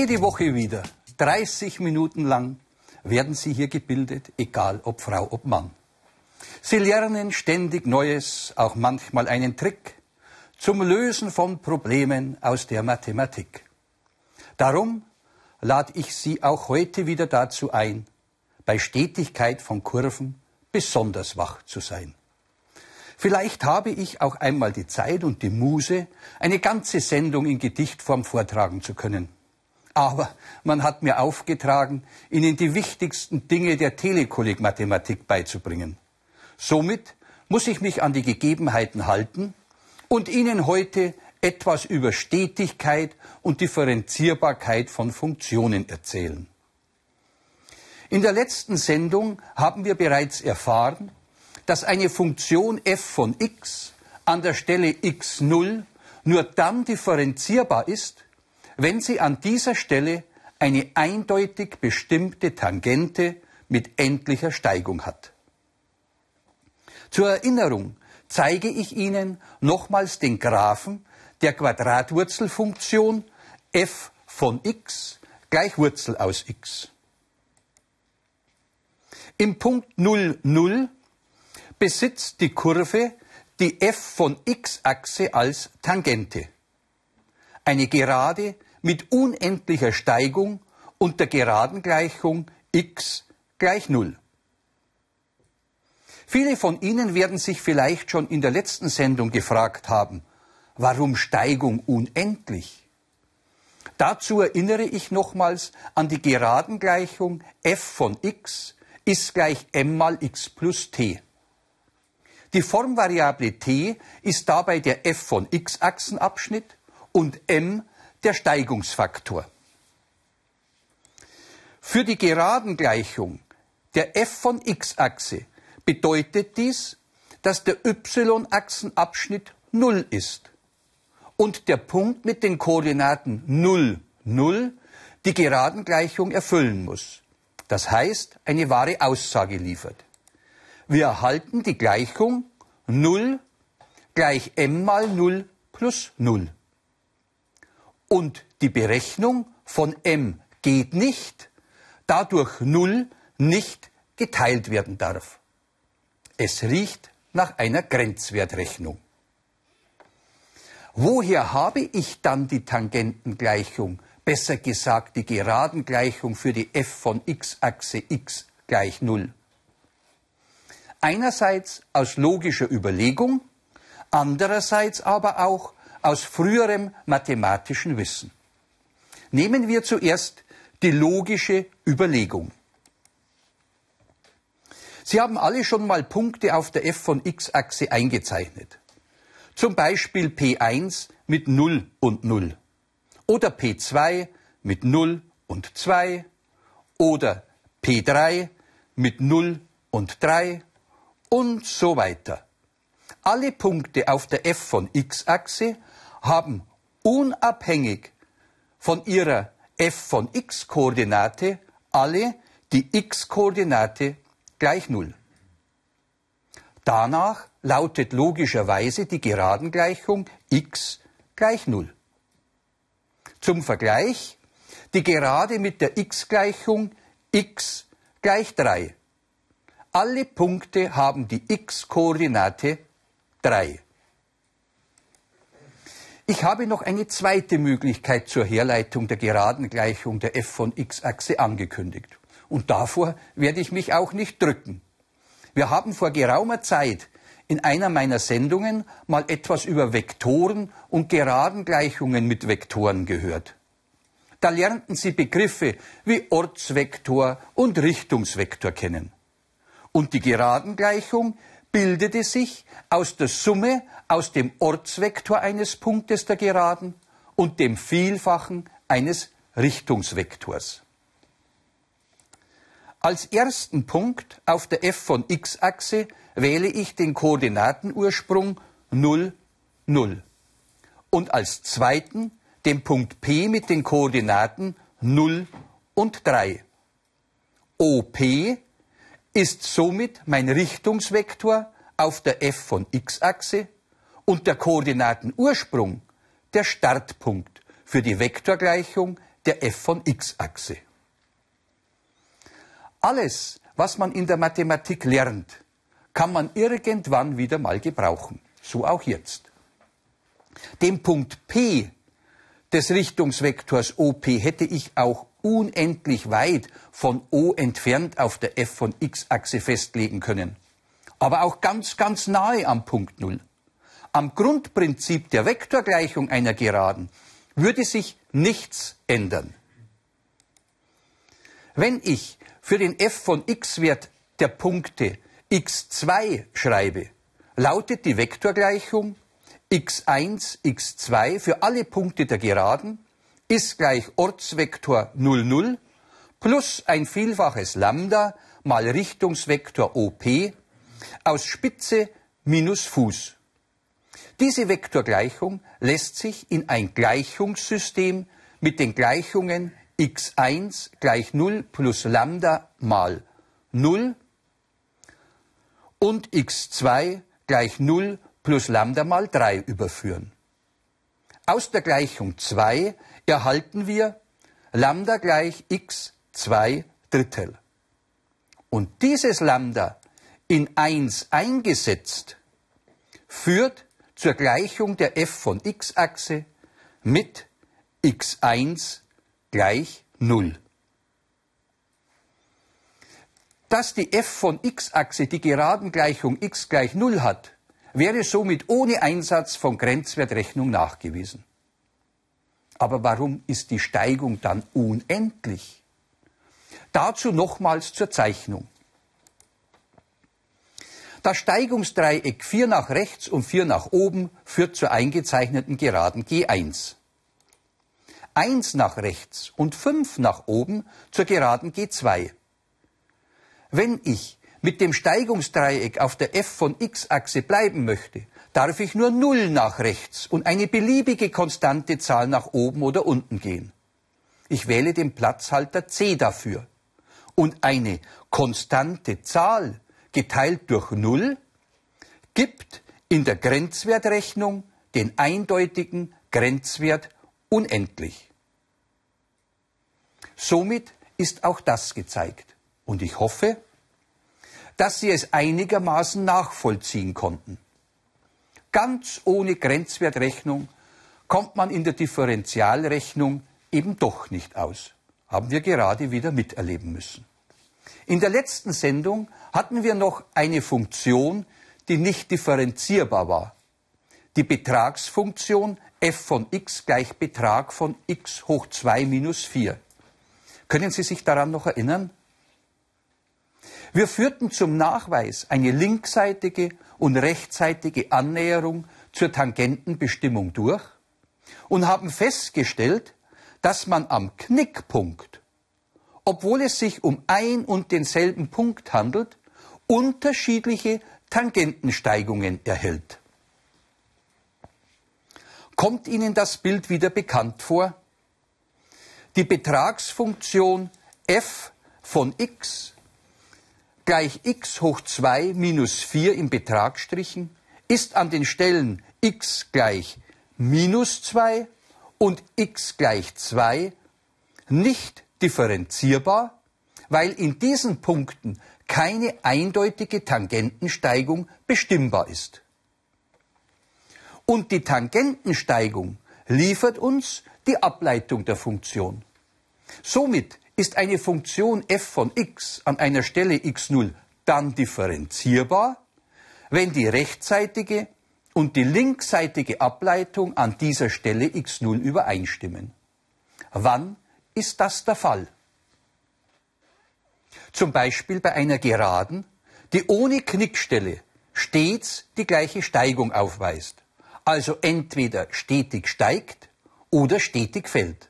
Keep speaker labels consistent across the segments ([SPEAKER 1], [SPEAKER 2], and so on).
[SPEAKER 1] Jede Woche wieder, 30 Minuten lang, werden sie hier gebildet, egal ob Frau, ob Mann. Sie lernen ständig Neues, auch manchmal einen Trick zum Lösen von Problemen aus der Mathematik. Darum lade ich Sie auch heute wieder dazu ein, bei Stetigkeit von Kurven besonders wach zu sein. Vielleicht habe ich auch einmal die Zeit und die Muse, eine ganze Sendung in Gedichtform vortragen zu können. Aber man hat mir aufgetragen, Ihnen die wichtigsten Dinge der Telekolleg-Mathematik beizubringen. Somit muss ich mich an die Gegebenheiten halten und Ihnen heute etwas über Stetigkeit und Differenzierbarkeit von Funktionen erzählen. In der letzten Sendung haben wir bereits erfahren, dass eine Funktion f von x an der Stelle x0 nur dann differenzierbar ist, wenn sie an dieser Stelle eine eindeutig bestimmte Tangente mit endlicher Steigung hat. Zur Erinnerung zeige ich Ihnen nochmals den Graphen der Quadratwurzelfunktion f von x gleich Wurzel aus x. Im Punkt 0, 0 besitzt die Kurve die f von x-Achse als Tangente. Eine Gerade mit unendlicher Steigung und der Geradengleichung x gleich 0. Viele von Ihnen werden sich vielleicht schon in der letzten Sendung gefragt haben, warum Steigung unendlich? Dazu erinnere ich nochmals an die Geradengleichung f von x ist gleich m mal x plus t. Die Formvariable t ist dabei der f von x-Achsenabschnitt und m der Steigungsfaktor. Für die Geradengleichung der f von x-Achse bedeutet dies, dass der y-Achsenabschnitt 0 ist und der Punkt mit den Koordinaten 0, 0 die Geradengleichung erfüllen muss. Das heißt, eine wahre Aussage liefert. Wir erhalten die Gleichung 0 gleich m mal 0 plus 0. Und die Berechnung von m geht nicht, da durch 0 nicht geteilt werden darf. Es riecht nach einer Grenzwertrechnung. Woher habe ich dann die Tangentengleichung, besser gesagt die Geradengleichung für die f von x-Achse x gleich 0? Einerseits aus logischer Überlegung, andererseits aber auch aus früherem mathematischen Wissen. Nehmen wir zuerst die logische Überlegung. Sie haben alle schon mal Punkte auf der f von x-Achse eingezeichnet. Zum Beispiel P1 mit 0 und 0 oder P2 mit 0 und 2 oder P3 mit 0 und 3 und so weiter. Alle Punkte auf der f von x-Achse haben unabhängig von ihrer f von x-Koordinate alle die x-Koordinate gleich 0. Danach lautet logischerweise die Geradengleichung x gleich 0. Zum Vergleich die Gerade mit der x-Gleichung x gleich 3. Alle Punkte haben die x-Koordinate 3. Ich habe noch eine zweite Möglichkeit zur Herleitung der Geradengleichung der f von x-Achse angekündigt. Und davor werde ich mich auch nicht drücken. Wir haben vor geraumer Zeit in einer meiner Sendungen mal etwas über Vektoren und Geradengleichungen mit Vektoren gehört. Da lernten Sie Begriffe wie Ortsvektor und Richtungsvektor kennen. Und die Geradengleichung bildete sich aus der Summe aus dem Ortsvektor eines Punktes der Geraden und dem Vielfachen eines Richtungsvektors. Als ersten Punkt auf der f von x-Achse wähle ich den Koordinatenursprung 0, 0. Und als zweiten den Punkt P mit den Koordinaten 0 und 3. OP ist somit mein Richtungsvektor auf der f von x-Achse und der Koordinatenursprung der Startpunkt für die Vektorgleichung der f von x-Achse. Alles, was man in der Mathematik lernt, kann man irgendwann wieder mal gebrauchen. So auch jetzt. Den Punkt P des Richtungsvektors OP hätte ich auch unendlich weit von O entfernt auf der f von x-Achse festlegen können. Aber auch ganz, ganz nahe am Punkt Null. Am Grundprinzip der Vektorgleichung einer Geraden würde sich nichts ändern. Wenn ich für den f von x-Wert der Punkte x2 schreibe, lautet die Vektorgleichung x1, x2 für alle Punkte der Geraden ist gleich Ortsvektor 0, 0 plus ein Vielfaches Lambda mal Richtungsvektor OP aus Spitze minus Fuß. Diese Vektorgleichung lässt sich in ein Gleichungssystem mit den Gleichungen x1 gleich 0 plus Lambda mal 0 und x2 gleich 0 plus Lambda mal 3 überführen. Aus der Gleichung 2 erhalten wir Lambda gleich x 2 Drittel. Und dieses Lambda in 1 eingesetzt führt zur Gleichung der f von x-Achse mit x1 gleich 0. Dass die f von x-Achse die Geradengleichung x gleich 0 hat, wäre somit ohne Einsatz von Grenzwertrechnung nachgewiesen. Aber warum ist die Steigung dann unendlich? Dazu nochmals zur Zeichnung. Das Steigungsdreieck 4 nach rechts und 4 nach oben führt zur eingezeichneten Geraden G1. 1 nach rechts und 5 nach oben zur Geraden G2. Wenn ich mit dem Steigungsdreieck auf der f von x-Achse bleiben möchte, darf ich nur 0 nach rechts und eine beliebige konstante Zahl nach oben oder unten gehen. Ich wähle den Platzhalter c dafür. Und eine konstante Zahl geteilt durch Null gibt in der Grenzwertrechnung den eindeutigen Grenzwert unendlich. Somit ist auch das gezeigt. Und ich hoffe, dass Sie es einigermaßen nachvollziehen konnten. Ganz ohne Grenzwertrechnung kommt man in der Differentialrechnung eben doch nicht aus. Haben wir gerade wieder miterleben müssen. In der letzten Sendung hatten wir noch eine Funktion, die nicht differenzierbar war. Die Betragsfunktion f von x gleich Betrag von x hoch 2 minus 4. Können Sie sich daran noch erinnern? Wir führten zum Nachweis eine linksseitige und rechtsseitige Annäherung zur Tangentenbestimmung durch und haben festgestellt, dass man am Knickpunkt, obwohl es sich um ein und denselben Punkt handelt, unterschiedliche Tangentensteigungen erhält. Kommt Ihnen das Bild wieder bekannt vor? Die Betragsfunktion f von x gleich x hoch 2 minus 4 im Betragsstrichen ist an den Stellen x gleich minus 2 und x gleich 2 nicht differenzierbar, weil in diesen Punkten keine eindeutige Tangentensteigung bestimmbar ist. Und die Tangentensteigung liefert uns die Ableitung der Funktion. Somit ist eine Funktion f von x an einer Stelle x0 dann differenzierbar, wenn die rechtsseitige und die linksseitige Ableitung an dieser Stelle x0 übereinstimmen. Wann ist das der Fall? Zum Beispiel bei einer Geraden, die ohne Knickstelle stets die gleiche Steigung aufweist, also entweder stetig steigt oder stetig fällt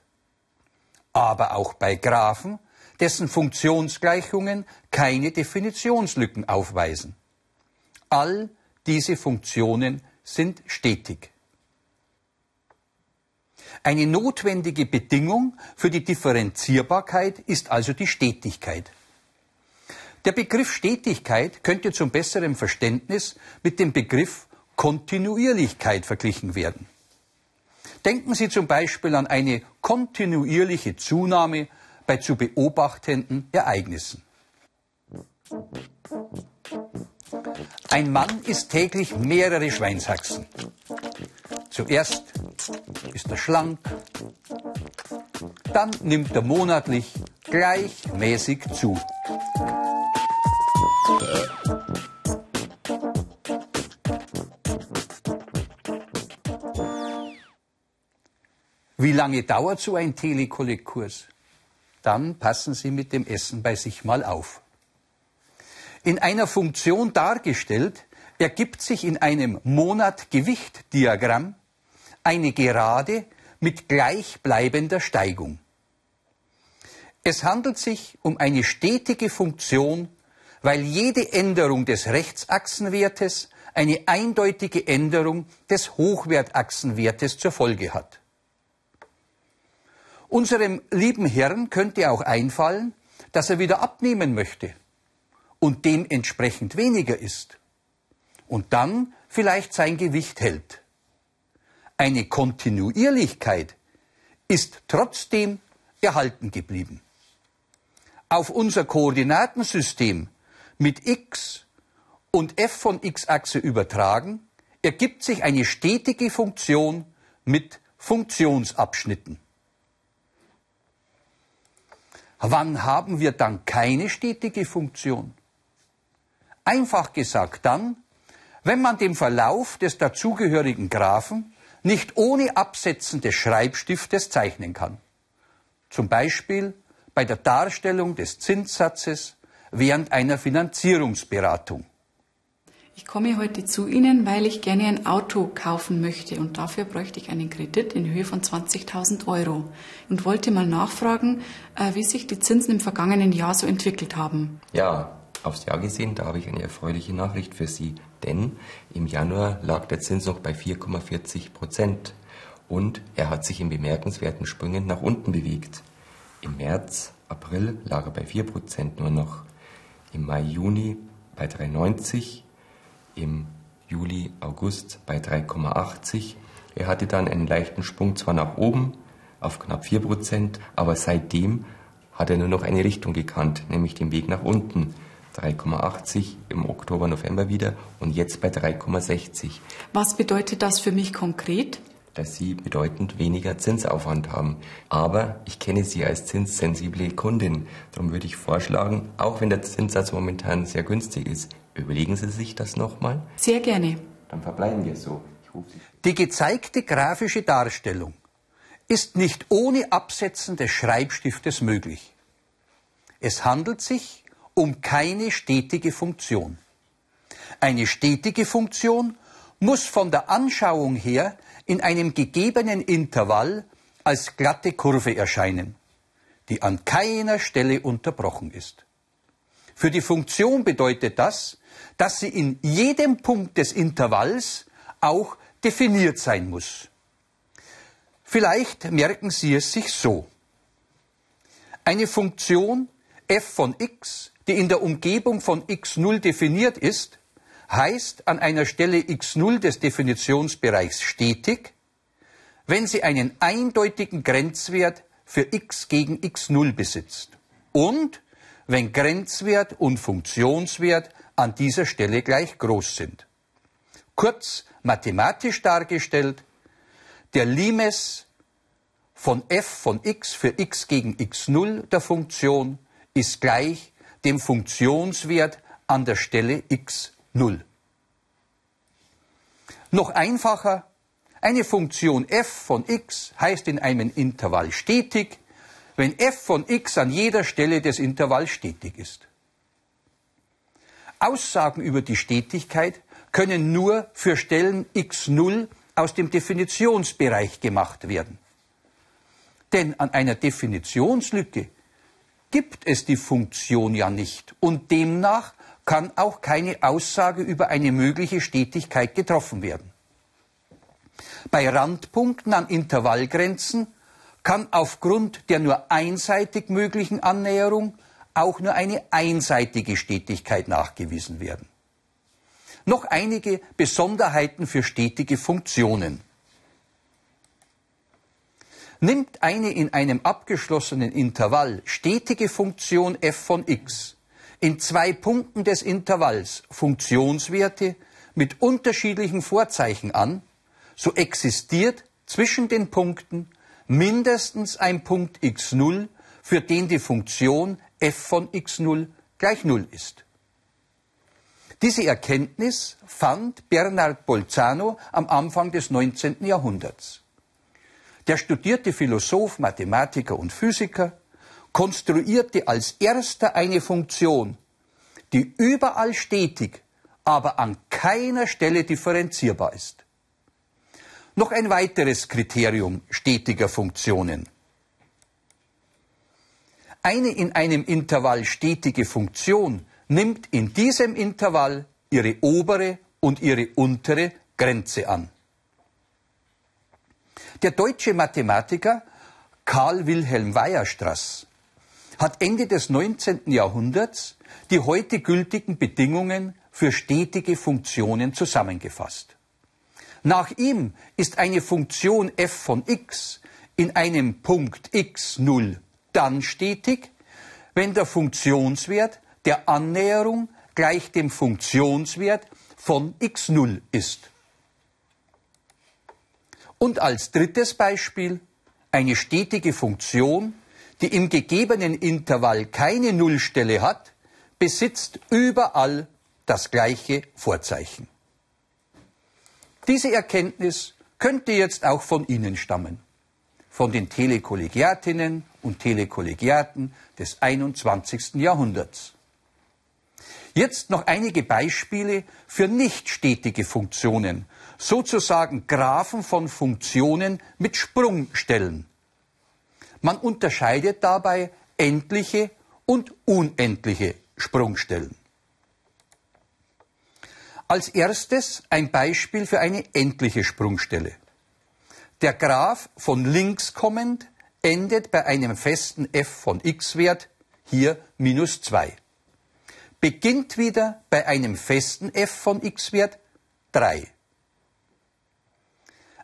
[SPEAKER 1] aber auch bei Graphen, dessen Funktionsgleichungen keine Definitionslücken aufweisen. All diese Funktionen sind stetig. Eine notwendige Bedingung für die Differenzierbarkeit ist also die Stetigkeit. Der Begriff Stetigkeit könnte zum besseren Verständnis mit dem Begriff Kontinuierlichkeit verglichen werden. Denken Sie zum Beispiel an eine kontinuierliche Zunahme bei zu beobachtenden Ereignissen. Ein Mann isst täglich mehrere Schweinshaxen. Zuerst ist er schlank, dann nimmt er monatlich gleichmäßig zu. Wie lange dauert so ein Telekollegkurs? Dann passen Sie mit dem Essen bei sich mal auf. In einer Funktion dargestellt ergibt sich in einem Monat-Gewicht-Diagramm eine Gerade mit gleichbleibender Steigung. Es handelt sich um eine stetige Funktion, weil jede Änderung des Rechtsachsenwertes eine eindeutige Änderung des Hochwertachsenwertes zur Folge hat. Unserem lieben Herrn könnte auch einfallen, dass er wieder abnehmen möchte und dementsprechend weniger ist und dann vielleicht sein Gewicht hält. Eine Kontinuierlichkeit ist trotzdem erhalten geblieben. Auf unser Koordinatensystem mit x und f von x-Achse übertragen, ergibt sich eine stetige Funktion mit Funktionsabschnitten. Wann haben wir dann keine stetige Funktion? Einfach gesagt dann, wenn man den Verlauf des dazugehörigen Graphen nicht ohne Absetzen des Schreibstiftes zeichnen kann. Zum Beispiel bei der Darstellung des Zinssatzes während einer Finanzierungsberatung.
[SPEAKER 2] Ich komme heute zu Ihnen, weil ich gerne ein Auto kaufen möchte. Und dafür bräuchte ich einen Kredit in Höhe von 20.000 Euro. Und wollte mal nachfragen, äh, wie sich die Zinsen im vergangenen Jahr so entwickelt haben.
[SPEAKER 3] Ja, aufs Jahr gesehen, da habe ich eine erfreuliche Nachricht für Sie, denn im Januar lag der Zins noch bei 4,40 Prozent. Und er hat sich in bemerkenswerten Sprüngen nach unten bewegt. Im März, April lag er bei 4 Prozent nur noch, im Mai, Juni bei 3,90 im Juli, August bei 3,80. Er hatte dann einen leichten Sprung zwar nach oben auf knapp 4 Prozent, aber seitdem hat er nur noch eine Richtung gekannt, nämlich den Weg nach unten. 3,80 im Oktober, November wieder und jetzt bei 3,60.
[SPEAKER 2] Was bedeutet das für mich konkret?
[SPEAKER 3] Dass Sie bedeutend weniger Zinsaufwand haben. Aber ich kenne Sie als zinssensible Kundin. Darum würde ich vorschlagen, auch wenn der Zinssatz momentan sehr günstig ist, Überlegen Sie sich das nochmal.
[SPEAKER 2] Sehr gerne.
[SPEAKER 3] Dann verbleiben wir so.
[SPEAKER 1] Die gezeigte grafische Darstellung ist nicht ohne Absetzen des Schreibstiftes möglich. Es handelt sich um keine stetige Funktion. Eine stetige Funktion muss von der Anschauung her in einem gegebenen Intervall als glatte Kurve erscheinen, die an keiner Stelle unterbrochen ist. Für die Funktion bedeutet das, dass sie in jedem Punkt des Intervalls auch definiert sein muss. Vielleicht merken Sie es sich so. Eine Funktion f von x, die in der Umgebung von x0 definiert ist, heißt an einer Stelle x0 des Definitionsbereichs stetig, wenn sie einen eindeutigen Grenzwert für x gegen x0 besitzt und wenn Grenzwert und Funktionswert an dieser Stelle gleich groß sind. Kurz mathematisch dargestellt, der Limes von f von x für x gegen x0 der Funktion ist gleich dem Funktionswert an der Stelle x0. Noch einfacher, eine Funktion f von x heißt in einem Intervall stetig, wenn f von x an jeder Stelle des Intervalls stetig ist. Aussagen über die Stetigkeit können nur für Stellen x0 aus dem Definitionsbereich gemacht werden. Denn an einer Definitionslücke gibt es die Funktion ja nicht und demnach kann auch keine Aussage über eine mögliche Stetigkeit getroffen werden. Bei Randpunkten an Intervallgrenzen kann aufgrund der nur einseitig möglichen Annäherung auch nur eine einseitige Stetigkeit nachgewiesen werden. Noch einige Besonderheiten für stetige Funktionen. Nimmt eine in einem abgeschlossenen Intervall stetige Funktion f von x in zwei Punkten des Intervalls Funktionswerte mit unterschiedlichen Vorzeichen an, so existiert zwischen den Punkten mindestens ein Punkt x0, für den die Funktion f von x0 gleich 0 ist. Diese Erkenntnis fand Bernard Bolzano am Anfang des 19. Jahrhunderts. Der studierte Philosoph, Mathematiker und Physiker konstruierte als erster eine Funktion, die überall stetig, aber an keiner Stelle differenzierbar ist. Noch ein weiteres Kriterium stetiger Funktionen. Eine in einem Intervall stetige Funktion nimmt in diesem Intervall ihre obere und ihre untere Grenze an. Der deutsche Mathematiker Karl Wilhelm Weierstrass hat Ende des 19. Jahrhunderts die heute gültigen Bedingungen für stetige Funktionen zusammengefasst. Nach ihm ist eine Funktion f von x in einem Punkt x0 dann stetig, wenn der Funktionswert der Annäherung gleich dem Funktionswert von x0 ist. Und als drittes Beispiel eine stetige Funktion, die im gegebenen Intervall keine Nullstelle hat, besitzt überall das gleiche Vorzeichen. Diese Erkenntnis könnte jetzt auch von Ihnen stammen, von den Telekollegiatinnen und Telekollegiaten des 21. Jahrhunderts. Jetzt noch einige Beispiele für nicht stetige Funktionen, sozusagen Graphen von Funktionen mit Sprungstellen. Man unterscheidet dabei endliche und unendliche Sprungstellen. Als erstes ein Beispiel für eine endliche Sprungstelle. Der Graph von links kommend endet bei einem festen f von x-Wert, hier minus 2. Beginnt wieder bei einem festen f von x-Wert 3.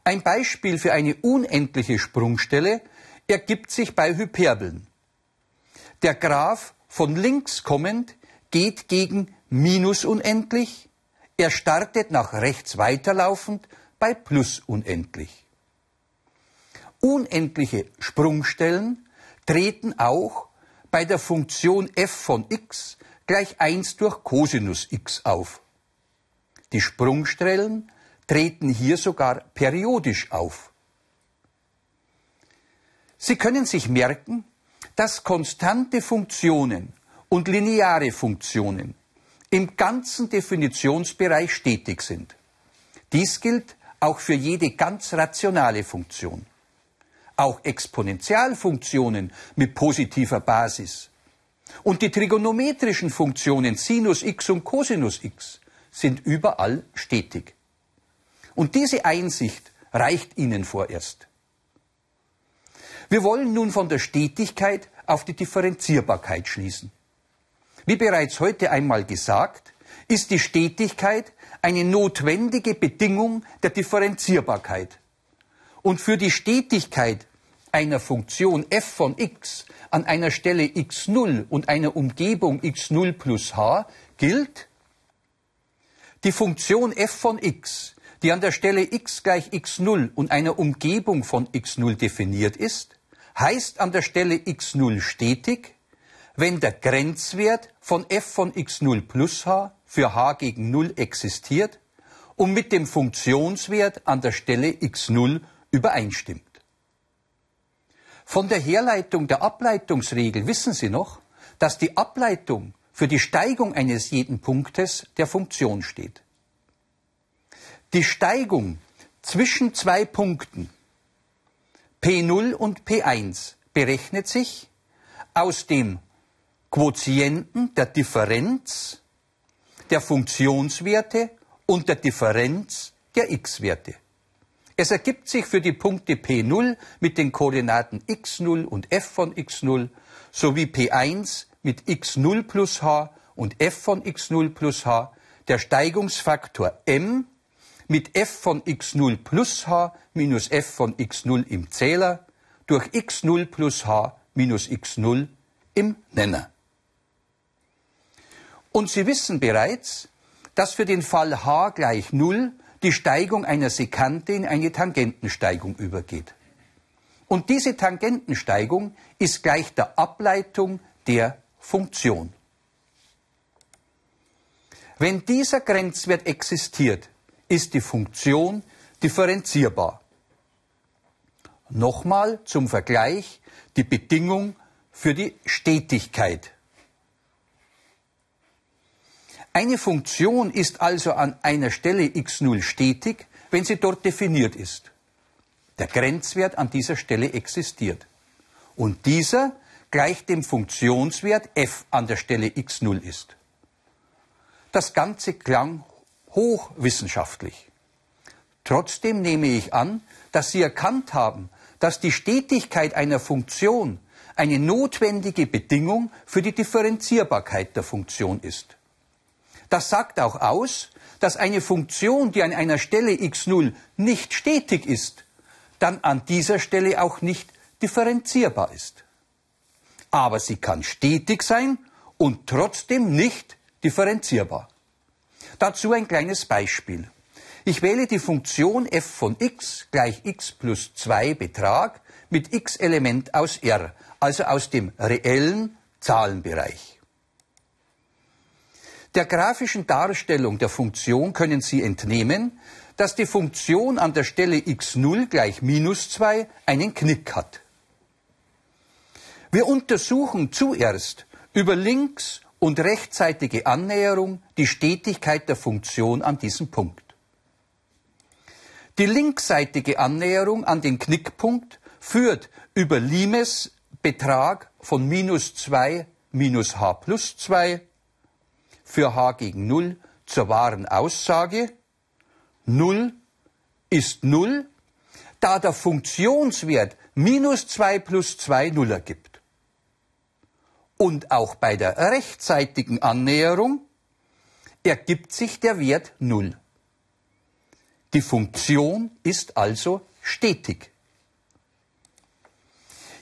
[SPEAKER 1] Ein Beispiel für eine unendliche Sprungstelle ergibt sich bei Hyperbeln. Der Graph von links kommend geht gegen minus unendlich, er startet nach rechts weiterlaufend bei plus unendlich. Unendliche Sprungstellen treten auch bei der Funktion f von x gleich 1 durch Cosinus x auf. Die Sprungstellen treten hier sogar periodisch auf. Sie können sich merken, dass konstante Funktionen und lineare Funktionen im ganzen Definitionsbereich stetig sind. Dies gilt auch für jede ganz rationale Funktion. Auch Exponentialfunktionen mit positiver Basis und die trigonometrischen Funktionen Sinus x und Cosinus x sind überall stetig. Und diese Einsicht reicht Ihnen vorerst. Wir wollen nun von der Stetigkeit auf die Differenzierbarkeit schließen. Wie bereits heute einmal gesagt, ist die Stetigkeit eine notwendige Bedingung der Differenzierbarkeit. Und für die Stetigkeit einer Funktion f von x an einer Stelle x0 und einer Umgebung x0 plus h gilt, die Funktion f von x, die an der Stelle x gleich x0 und einer Umgebung von x0 definiert ist, heißt an der Stelle x0 stetig, wenn der Grenzwert von f von x0 plus h für h gegen 0 existiert und mit dem Funktionswert an der Stelle x0 übereinstimmt. Von der Herleitung der Ableitungsregel wissen Sie noch, dass die Ableitung für die Steigung eines jeden Punktes der Funktion steht. Die Steigung zwischen zwei Punkten P0 und P1 berechnet sich aus dem Quotienten der Differenz der Funktionswerte und der Differenz der x-Werte. Es ergibt sich für die Punkte P0 mit den Koordinaten x0 und f von x0 sowie P1 mit x0 plus h und f von x0 plus h der Steigungsfaktor m mit f von x0 plus h minus f von x0 im Zähler durch x0 plus h minus x0 im Nenner. Und Sie wissen bereits, dass für den Fall h gleich 0 die Steigung einer Sekante in eine Tangentensteigung übergeht. Und diese Tangentensteigung ist gleich der Ableitung der Funktion. Wenn dieser Grenzwert existiert, ist die Funktion differenzierbar. Nochmal zum Vergleich die Bedingung für die Stetigkeit. Eine Funktion ist also an einer Stelle x0 stetig, wenn sie dort definiert ist. Der Grenzwert an dieser Stelle existiert. Und dieser gleich dem Funktionswert f an der Stelle x0 ist. Das Ganze klang hochwissenschaftlich. Trotzdem nehme ich an, dass Sie erkannt haben, dass die Stetigkeit einer Funktion eine notwendige Bedingung für die Differenzierbarkeit der Funktion ist. Das sagt auch aus, dass eine Funktion, die an einer Stelle x0 nicht stetig ist, dann an dieser Stelle auch nicht differenzierbar ist. Aber sie kann stetig sein und trotzdem nicht differenzierbar. Dazu ein kleines Beispiel. Ich wähle die Funktion f von x gleich x plus 2 Betrag mit x Element aus R, also aus dem reellen Zahlenbereich. Der grafischen Darstellung der Funktion können Sie entnehmen, dass die Funktion an der Stelle x0 gleich minus 2 einen Knick hat. Wir untersuchen zuerst über links- und rechtsseitige Annäherung die Stetigkeit der Funktion an diesem Punkt. Die linksseitige Annäherung an den Knickpunkt führt über Limes Betrag von minus 2 minus h plus 2 für h gegen 0 zur wahren Aussage 0 ist 0, da der Funktionswert minus 2 plus 2 0 ergibt. Und auch bei der rechtzeitigen Annäherung ergibt sich der Wert 0. Die Funktion ist also stetig.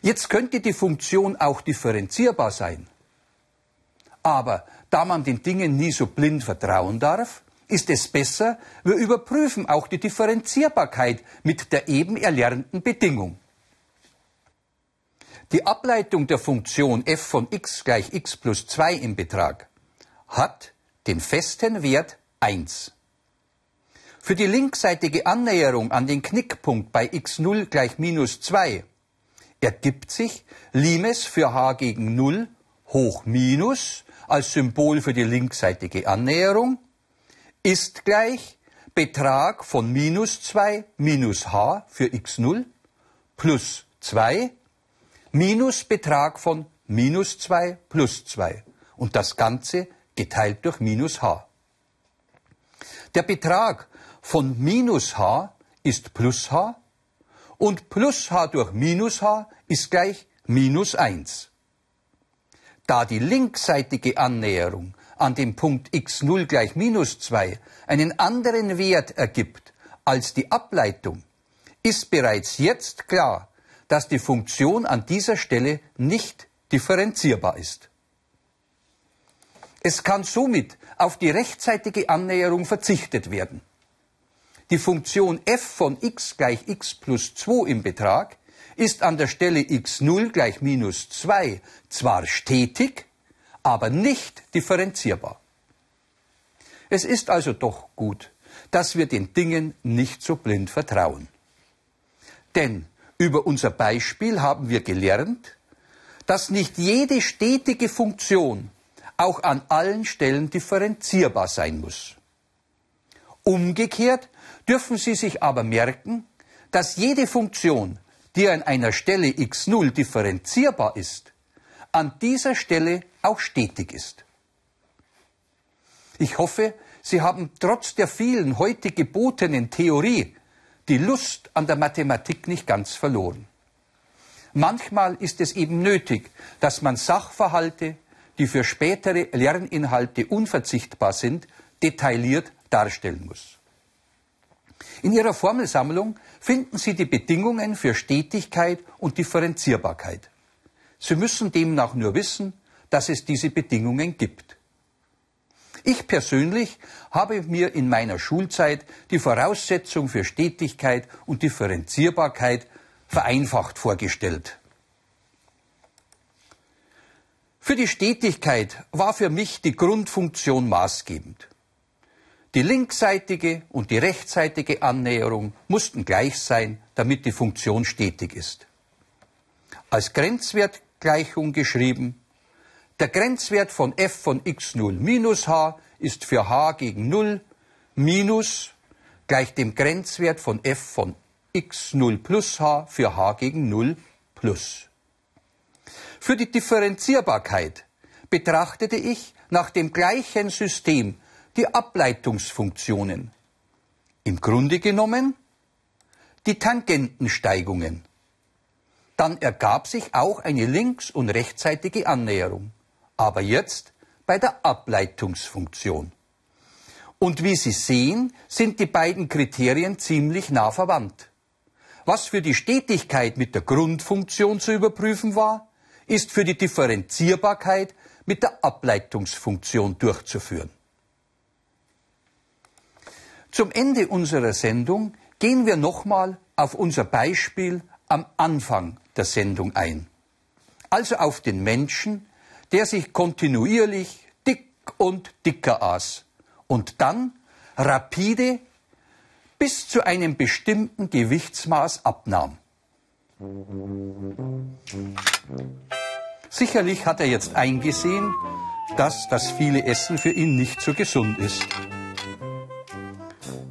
[SPEAKER 1] Jetzt könnte die Funktion auch differenzierbar sein. Aber da man den Dingen nie so blind vertrauen darf, ist es besser, wir überprüfen auch die Differenzierbarkeit mit der eben erlernten Bedingung. Die Ableitung der Funktion f von x gleich x plus 2 im Betrag hat den festen Wert 1. Für die linksseitige Annäherung an den Knickpunkt bei x0 gleich minus 2 ergibt sich Limes für h gegen 0 hoch minus als Symbol für die linksseitige Annäherung ist gleich Betrag von minus 2 minus h für x0 plus 2 minus Betrag von minus 2 plus 2 und das Ganze geteilt durch minus h. Der Betrag von minus h ist plus h und plus h durch minus h ist gleich minus 1. Da die linksseitige Annäherung an dem Punkt x0 gleich minus 2 einen anderen Wert ergibt als die Ableitung, ist bereits jetzt klar, dass die Funktion an dieser Stelle nicht differenzierbar ist. Es kann somit auf die rechtzeitige Annäherung verzichtet werden. Die Funktion f von x gleich x plus 2 im Betrag ist an der Stelle x0 gleich minus 2 zwar stetig, aber nicht differenzierbar. Es ist also doch gut, dass wir den Dingen nicht so blind vertrauen. Denn über unser Beispiel haben wir gelernt, dass nicht jede stetige Funktion auch an allen Stellen differenzierbar sein muss. Umgekehrt dürfen Sie sich aber merken, dass jede Funktion, die an einer Stelle x0 differenzierbar ist, an dieser Stelle auch stetig ist. Ich hoffe, Sie haben trotz der vielen heute gebotenen Theorie die Lust an der Mathematik nicht ganz verloren. Manchmal ist es eben nötig, dass man Sachverhalte, die für spätere Lerninhalte unverzichtbar sind, detailliert darstellen muss. In Ihrer Formelsammlung finden Sie die Bedingungen für Stetigkeit und Differenzierbarkeit. Sie müssen demnach nur wissen, dass es diese Bedingungen gibt. Ich persönlich habe mir in meiner Schulzeit die Voraussetzung für Stetigkeit und Differenzierbarkeit vereinfacht vorgestellt. Für die Stetigkeit war für mich die Grundfunktion maßgebend. Die linksseitige und die rechtsseitige Annäherung mussten gleich sein, damit die Funktion stetig ist. Als Grenzwertgleichung geschrieben, der Grenzwert von f von x0 minus h ist für h gegen 0 minus gleich dem Grenzwert von f von x0 plus h für h gegen 0 plus. Für die Differenzierbarkeit betrachtete ich nach dem gleichen System die Ableitungsfunktionen. Im Grunde genommen die Tangentensteigungen. Dann ergab sich auch eine links- und rechtsseitige Annäherung. Aber jetzt bei der Ableitungsfunktion. Und wie Sie sehen, sind die beiden Kriterien ziemlich nah verwandt. Was für die Stetigkeit mit der Grundfunktion zu überprüfen war, ist für die Differenzierbarkeit mit der Ableitungsfunktion durchzuführen. Zum Ende unserer Sendung gehen wir nochmal auf unser Beispiel am Anfang der Sendung ein. Also auf den Menschen, der sich kontinuierlich dick und dicker aß und dann rapide bis zu einem bestimmten Gewichtsmaß abnahm. Sicherlich hat er jetzt eingesehen, dass das viele Essen für ihn nicht so gesund ist.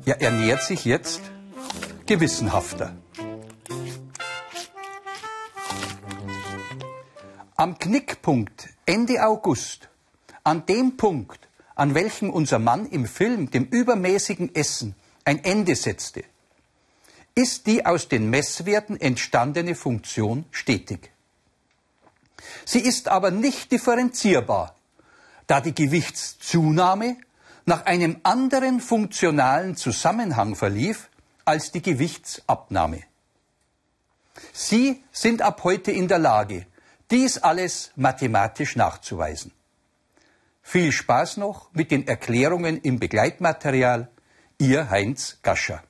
[SPEAKER 1] Er ernährt sich jetzt gewissenhafter. Am Knickpunkt Ende August, an dem Punkt, an welchem unser Mann im Film dem übermäßigen Essen ein Ende setzte, ist die aus den Messwerten entstandene Funktion stetig. Sie ist aber nicht differenzierbar, da die Gewichtszunahme nach einem anderen funktionalen Zusammenhang verlief als die Gewichtsabnahme. Sie sind ab heute in der Lage, dies alles mathematisch nachzuweisen. Viel Spaß noch mit den Erklärungen im Begleitmaterial. Ihr Heinz Gascher.